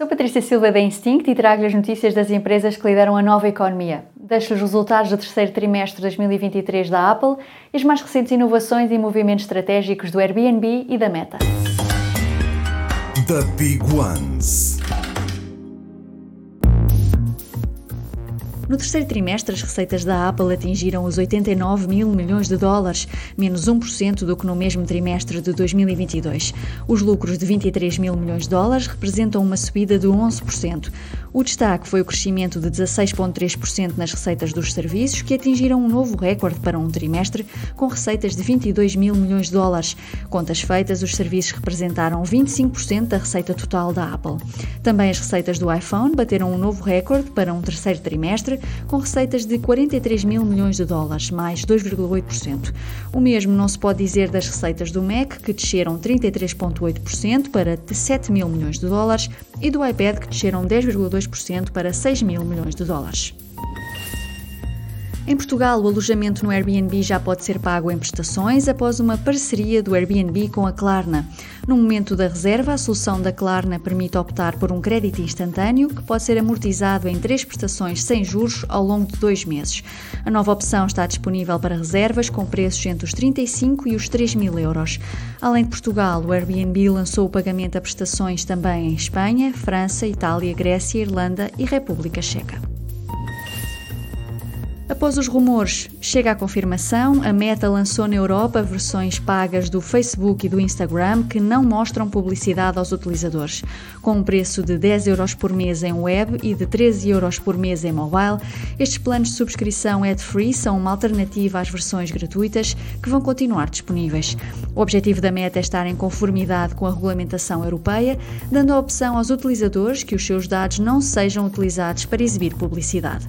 Sou Patrícia Silva da Instinct e trago-lhe as notícias das empresas que lideram a nova economia. Deixo os resultados do terceiro trimestre de 2023 da Apple e as mais recentes inovações e movimentos estratégicos do Airbnb e da Meta. The Big Ones. No terceiro trimestre, as receitas da Apple atingiram os 89 mil milhões de dólares, menos 1% do que no mesmo trimestre de 2022. Os lucros de 23 mil milhões de dólares representam uma subida de 11%. O destaque foi o crescimento de 16,3% nas receitas dos serviços, que atingiram um novo recorde para um trimestre, com receitas de 22 mil milhões de dólares. Contas feitas, os serviços representaram 25% da receita total da Apple. Também as receitas do iPhone bateram um novo recorde para um terceiro trimestre, com receitas de 43 mil milhões de dólares, mais 2,8%. O mesmo não se pode dizer das receitas do Mac, que desceram 33,8% para 7 mil milhões de dólares, e do iPad, que desceram 10,2% para 6 mil milhões de dólares. Em Portugal, o alojamento no Airbnb já pode ser pago em prestações após uma parceria do Airbnb com a Klarna. No momento da reserva, a solução da Klarna permite optar por um crédito instantâneo que pode ser amortizado em três prestações sem juros ao longo de dois meses. A nova opção está disponível para reservas com preços entre os 35 e os 3 mil euros. Além de Portugal, o Airbnb lançou o pagamento a prestações também em Espanha, França, Itália, Grécia, Irlanda e República Checa. Após os rumores, chega a confirmação: a Meta lançou na Europa versões pagas do Facebook e do Instagram que não mostram publicidade aos utilizadores. Com um preço de 10 euros por mês em web e de 13 euros por mês em mobile, estes planos de subscrição ad-free são uma alternativa às versões gratuitas que vão continuar disponíveis. O objetivo da Meta é estar em conformidade com a regulamentação europeia, dando a opção aos utilizadores que os seus dados não sejam utilizados para exibir publicidade.